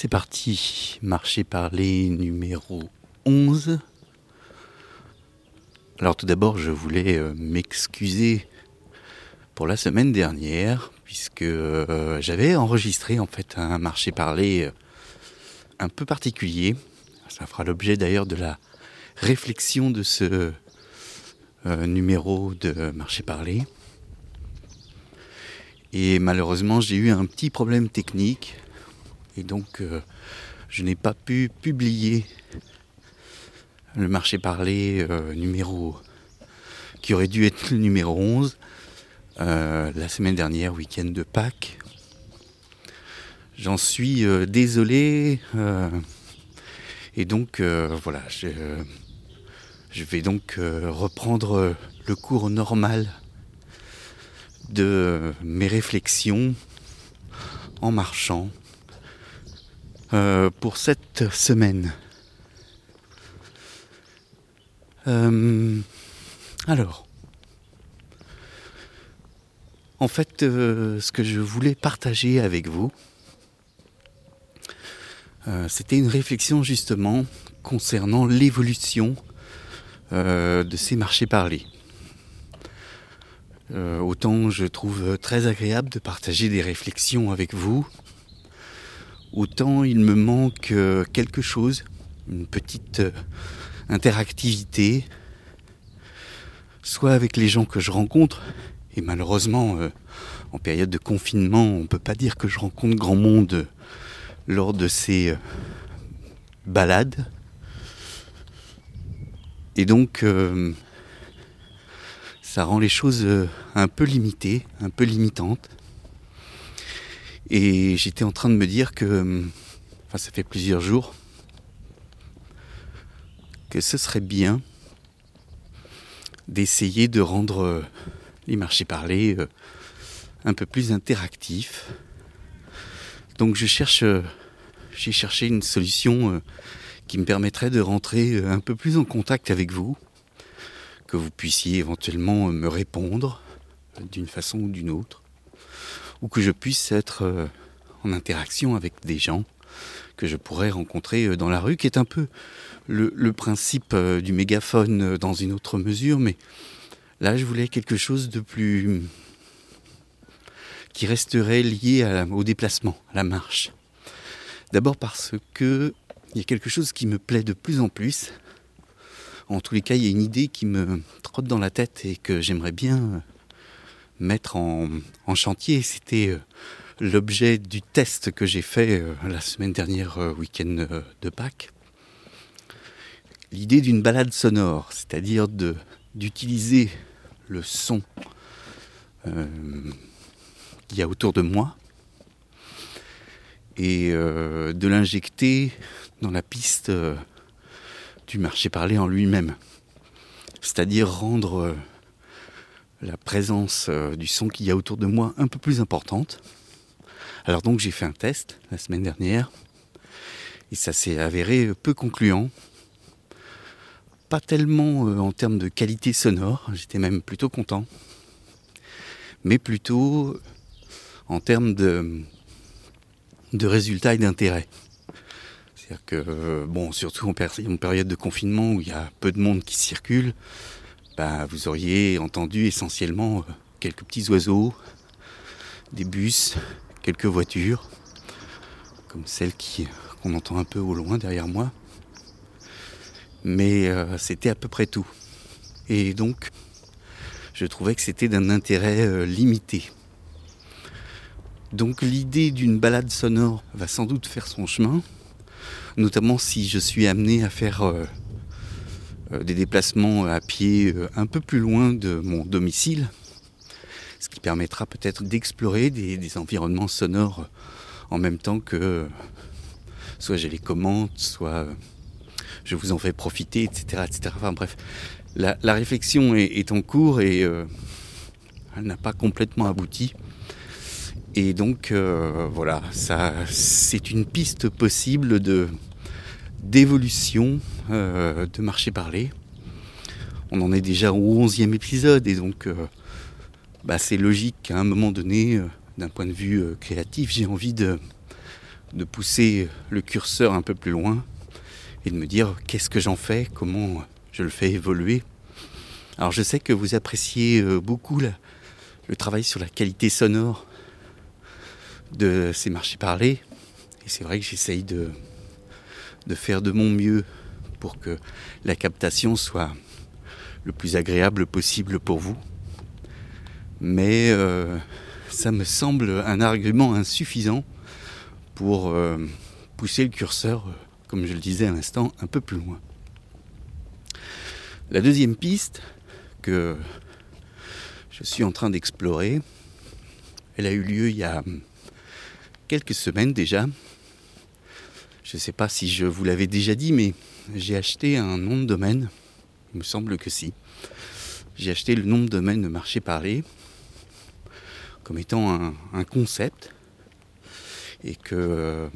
C'est parti, marché parler numéro 11. Alors tout d'abord, je voulais euh, m'excuser pour la semaine dernière, puisque euh, j'avais enregistré en fait un marché parler euh, un peu particulier. Ça fera l'objet d'ailleurs de la réflexion de ce numéro de marché parler. Et malheureusement, j'ai eu un petit problème technique et donc, euh, je n'ai pas pu publier le marché parlé euh, numéro qui aurait dû être le numéro 11 euh, la semaine dernière, week-end de Pâques. J'en suis désolé. et donc, voilà, je, je, vais donc reprendre le cours normal de mes réflexions en marchant euh, pour cette semaine. Euh, alors, en fait, euh, ce que je voulais partager avec vous, c'était une réflexion justement concernant l'évolution de ces marchés parlés. autant je trouve très agréable de partager des réflexions avec vous, autant il me manque euh, quelque chose, une petite euh, interactivité, soit avec les gens que je rencontre, et malheureusement, euh, en période de confinement, on ne peut pas dire que je rencontre grand monde lors de ces balades. Et donc, ça rend les choses un peu limitées, un peu limitantes. Et j'étais en train de me dire que, enfin ça fait plusieurs jours, que ce serait bien d'essayer de rendre euh, les marchés parlés euh, un peu plus interactifs. Donc je cherche, euh, j'ai cherché une solution qui me permettrait de rentrer un peu plus en contact avec vous, que vous puissiez éventuellement me répondre d'une façon ou d'une autre ou que je puisse être euh, en interaction avec des gens que je pourrais rencontrer euh, dans la rue, qui est un peu le, principe euh, du mégaphone dans une autre mesure, mais là je voulais quelque chose de plus qui resterait lié au déplacement, à la marche. D'abord parce que il y a quelque chose qui me plaît de plus en plus. En tous les cas, il y a une idée qui me trotte dans la tête et que j'aimerais bien mettre en, chantier. C'était euh, l'objet du test que j'ai fait euh, la semaine dernière, euh, week-end de Pâques. L'idée d'une balade sonore, c'est-à-dire d'utiliser le son qu'il y a autour de moi et de l'injecter dans la piste du marché parlé en lui-même. C'est-à-dire rendre la présence euh, du son qu'il y a autour de moi un peu plus importante. Alors donc j'ai fait un test la semaine dernière et ça s'est avéré peu concluant. Pas tellement euh, en termes de qualité sonore, j'étais même plutôt content, mais plutôt en termes de, résultats et d'intérêt. C'est-à-dire que, euh, bon, surtout en, période de confinement où il y a peu de monde qui circule, bah, vous auriez entendu essentiellement euh, quelques petits oiseaux, des bus, quelques voitures, comme celle qu'on entend un peu au loin derrière moi. Mais euh, c'était à peu près tout. Et donc, je trouvais que c'était d'un intérêt euh, limité. Donc l'idée d'une balade sonore va sans doute faire son chemin, notamment si je suis amené à faire des déplacements à pied euh, un peu plus loin de mon domicile, ce qui permettra peut-être d'explorer des, environnements sonores en même temps que soit j'ai les commandes, soit je vous en fais profiter, etc. etc. Enfin bref, la, réflexion est, en cours et euh, elle n'a pas complètement abouti. Et donc voilà, ça c'est une piste possible de, d'évolution euh, de marché parler. On en est déjà au 11e épisode et donc euh, bah, c'est logique qu'à un moment donné, euh, d'un point de vue créatif, j'ai envie de, pousser le curseur un peu plus loin et de me dire qu'est-ce que j'en fais, comment je le fais évoluer? Alors je sais que vous appréciez beaucoup le travail sur la qualité sonore de ces marchés parlés. Et c'est vrai que j'essaye de, de faire de mon mieux pour que la captation soit le plus agréable possible pour vous. Mais euh, ça me semble un argument insuffisant pour euh, pousser le curseur, euh, comme je le disais à l'instant, un peu plus loin. La deuxième piste que je suis en train d'explorer, elle a eu lieu il y a quelques semaines déjà. Je ne sais pas si je vous l'avais déjà dit, mais j'ai acheté un nom de domaine. Il me semble que si. J'ai acheté le nom de domaine de marché parlé comme étant un, concept et que euh,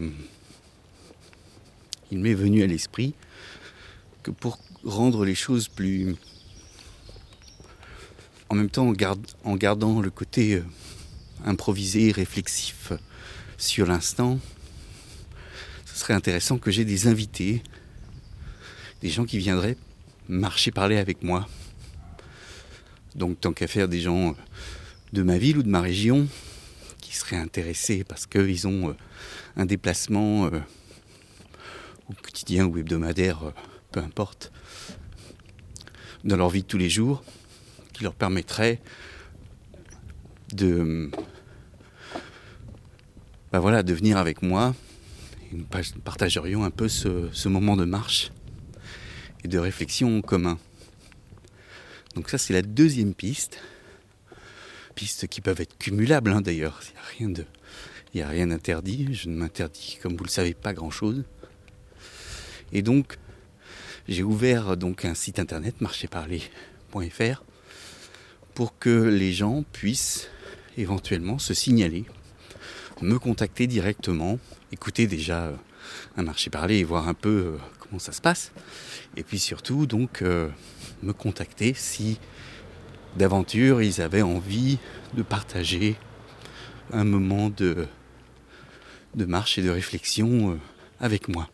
il m'est venu à l'esprit que pour rendre les choses plus en même temps en, gardant le côté euh, improvisé, réflexif sur l'instant, ce serait intéressant que j'ai des invités, des gens qui viendraient marcher parler avec moi. Donc tant qu'à faire des gens de ma ville ou de ma région qui seraient intéressés parce qu'ils ont euh, un déplacement euh, quotidien ou hebdomadaire, euh, peu importe, dans leur vie de tous les jours, qui leur permettrait de, bah voilà, de venir avec moi nous partagerions un peu ce, moment de marche et de réflexion en commun. Donc ça c'est la deuxième piste pistes qui peuvent être cumulables hein, d'ailleurs. Il n'y a rien de, il a rien d'interdit. Je ne m'interdis, comme vous le savez, pas grand-chose. Et donc, j'ai ouvert donc un site internet marchéparler.fr pour que les gens puissent éventuellement se signaler, me contacter directement, écouter déjà euh, un marché parler et voir un peu euh, comment ça se passe. Et puis surtout donc euh, me contacter si d'aventure, ils avaient envie de partager un moment de, de marche et de réflexion avec moi.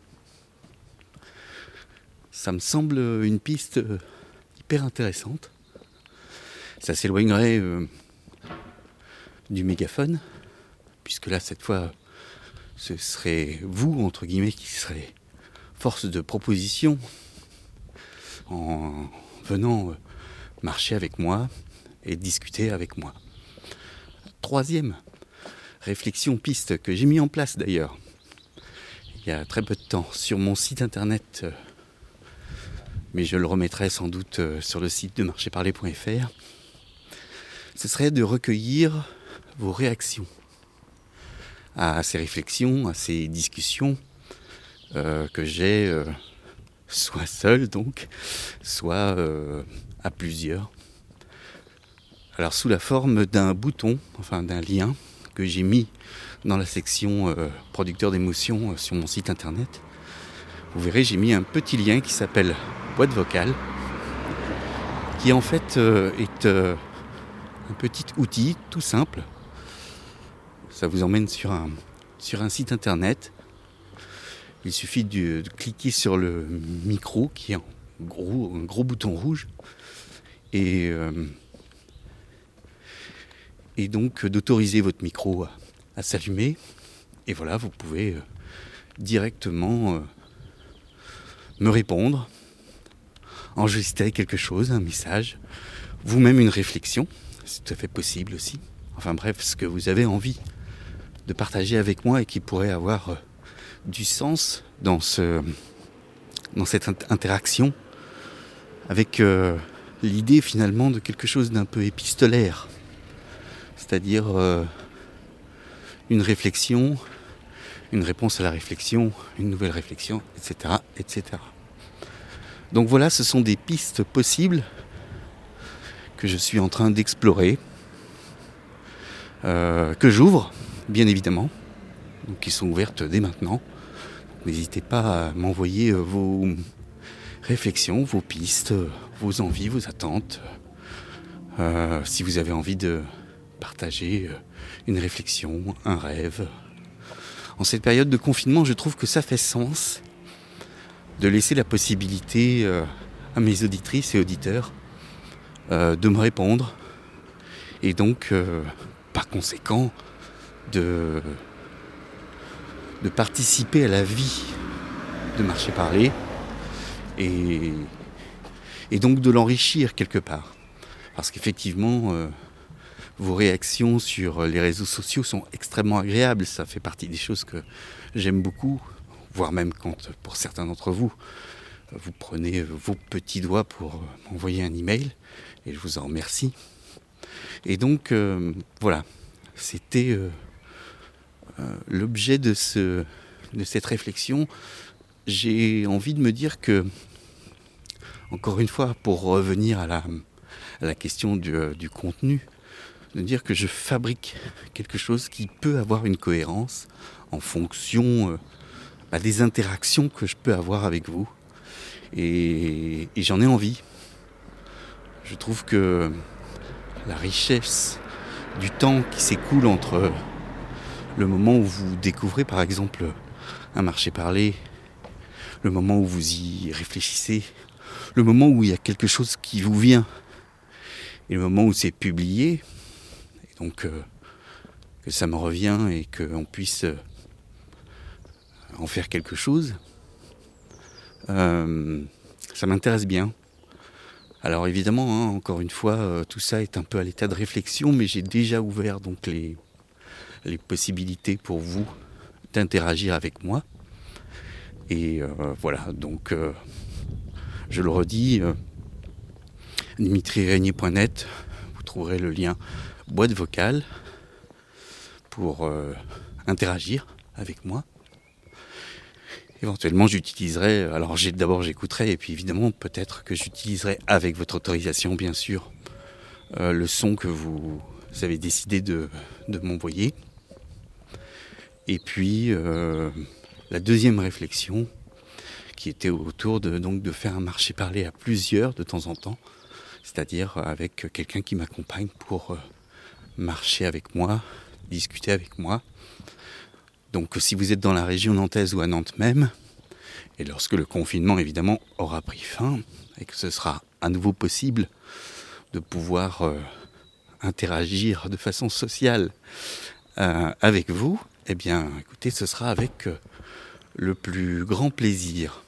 Ça me semble une piste hyper intéressante. Ça s'éloignerait du mégaphone, puisque là, cette fois, ce serait vous, entre guillemets, qui serez force de proposition en venant marcher avec moi et discuter avec moi. Troisième réflexion piste que j'ai mis en place d'ailleurs il y a très peu de temps sur mon site internet, euh, mais je le remettrai sans doute euh, sur le site de marchéparler.fr, ce serait de recueillir vos réactions à ces réflexions, à ces discussions euh, que j'ai soit seul donc, soit à plusieurs. Alors sous la forme d'un bouton, enfin d'un lien que j'ai mis dans la section euh, producteur d'émotions euh, sur mon site internet. Vous verrez, j'ai mis un petit lien qui s'appelle boîte vocale, qui en fait euh, est un petit outil tout simple. Ça vous emmène sur un, sur un site internet. Il suffit de, cliquer sur le micro qui est en gros, un gros bouton rouge et, euh, et donc d'autoriser votre micro à, s'allumer. Et voilà, vous pouvez euh, directement euh, me répondre, enregistrer quelque chose, un message, vous-même une réflexion, c'est tout à fait possible aussi. Enfin bref, ce que vous avez envie de partager avec moi et qui pourrait avoir du sens dans, ce, dans cette interaction avec l'idée finalement de quelque chose d'un peu épistolaire, c'est-à-dire euh, une réflexion, une réponse à la réflexion, une nouvelle réflexion, etc., etc. Donc voilà, ce sont des pistes possibles que je suis en train d'explorer, euh, que j'ouvre, bien évidemment, qui sont ouvertes dès maintenant. N'hésitez pas à m'envoyer euh, vos réflexions, vos pistes, vos envies, vos attentes. Euh, si vous avez envie de partager euh, une réflexion, un rêve, en cette période de confinement, je trouve que ça fait sens de laisser la possibilité à mes auditrices et auditeurs de me répondre et donc par conséquent de, participer à la vie de marché parler et, et donc de l'enrichir quelque part. Parce qu'effectivement, vos réactions sur les réseaux sociaux sont extrêmement agréables. Ça fait partie des choses que j'aime beaucoup, voire même quand, pour certains d'entre vous, vous prenez vos petits doigts pour m'envoyer un email, et je vous en remercie. Et donc, euh, voilà, c'était euh, euh, l'objet de, ce, de cette réflexion. J'ai envie de me dire que, encore une fois, pour revenir à la, la question du, du contenu, de dire que je fabrique quelque chose qui peut avoir une cohérence en fonction euh, bah, des interactions que je peux avoir avec vous. Et, j'en ai envie. Je trouve que la richesse du temps qui s'écoule entre le moment où vous découvrez par exemple un marché parlé, le moment où vous y réfléchissez, le moment où il y a quelque chose qui vous vient, et le moment où c'est publié, donc euh, que ça me revient et qu'on puisse euh, en faire quelque chose, euh, ça m'intéresse bien. Alors évidemment, hein, encore une fois, tout ça est un peu à l'état de réflexion, mais j'ai déjà ouvert donc les, les possibilités pour vous d'interagir avec moi. Et voilà, donc je le redis, dimitriregnier.net, vous trouverez le lien boîte vocale pour euh, interagir avec moi. Éventuellement, j'utiliserai, alors d'abord j'écouterai, et puis évidemment, peut-être que j'utiliserai avec votre autorisation, bien sûr, euh, le son que vous avez décidé de, m'envoyer. Et puis, euh, la deuxième réflexion, qui était autour de, donc, de faire un marché parler à plusieurs de temps en temps, c'est-à-dire avec quelqu'un qui m'accompagne pour marcher avec moi, discuter avec moi. Donc si vous êtes dans la région nantaise ou à Nantes même, et lorsque le confinement évidemment aura pris fin, et que ce sera à nouveau possible de pouvoir euh, interagir de façon sociale euh, avec vous, eh bien écoutez, ce sera avec euh, le plus grand plaisir.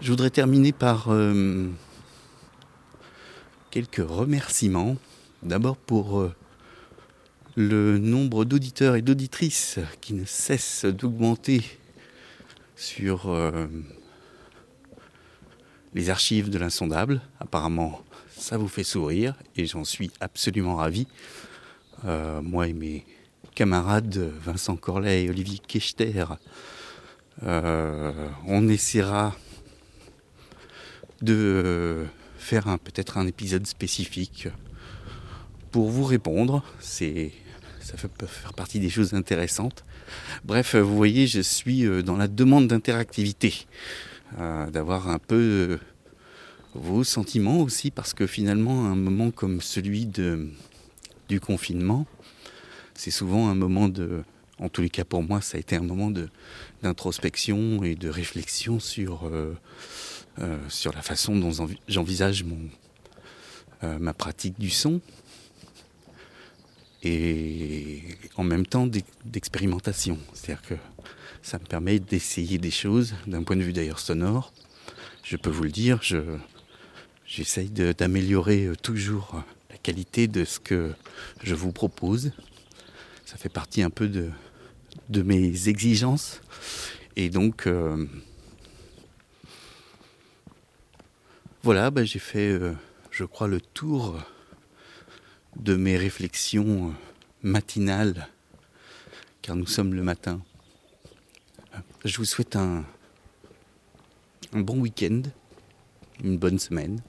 Je voudrais terminer par euh, quelques remerciements. D'abord pour euh, le nombre d'auditeurs et d'auditrices qui ne cesse d'augmenter sur euh, les archives de l'insondable. Apparemment, ça vous fait sourire et j'en suis absolument ravi. moi et mes camarades Vincent Corlet et Olivier Kechter, on essaiera de euh, faire peut-être un épisode spécifique pour vous répondre. C'est, ça peut faire partie des choses intéressantes. Bref, vous voyez, je suis euh, dans la demande d'interactivité, euh, d'avoir un peu vos sentiments aussi, parce que finalement, un moment comme celui de, du confinement, c'est souvent un moment de, en tous les cas pour moi, ça a été un moment d'introspection et de réflexion sur euh, sur la façon dont j'envisage euh, ma pratique du son et en même temps d'expérimentation. C'est-à-dire que ça me permet d'essayer des choses d'un point de vue d'ailleurs sonore. Je peux vous le dire, j'essaye d'améliorer euh, toujours la qualité de ce que je vous propose. Ça fait partie un peu de, mes exigences. Et donc, Voilà, bah, j'ai fait, euh, je crois, le tour de mes réflexions euh, matinales, car nous sommes le matin. Je vous souhaite un, un bon week-end, une bonne semaine,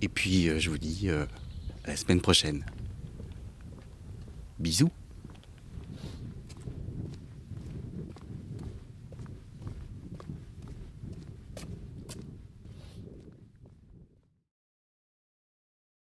et puis euh, je vous dis à la semaine prochaine. Bisous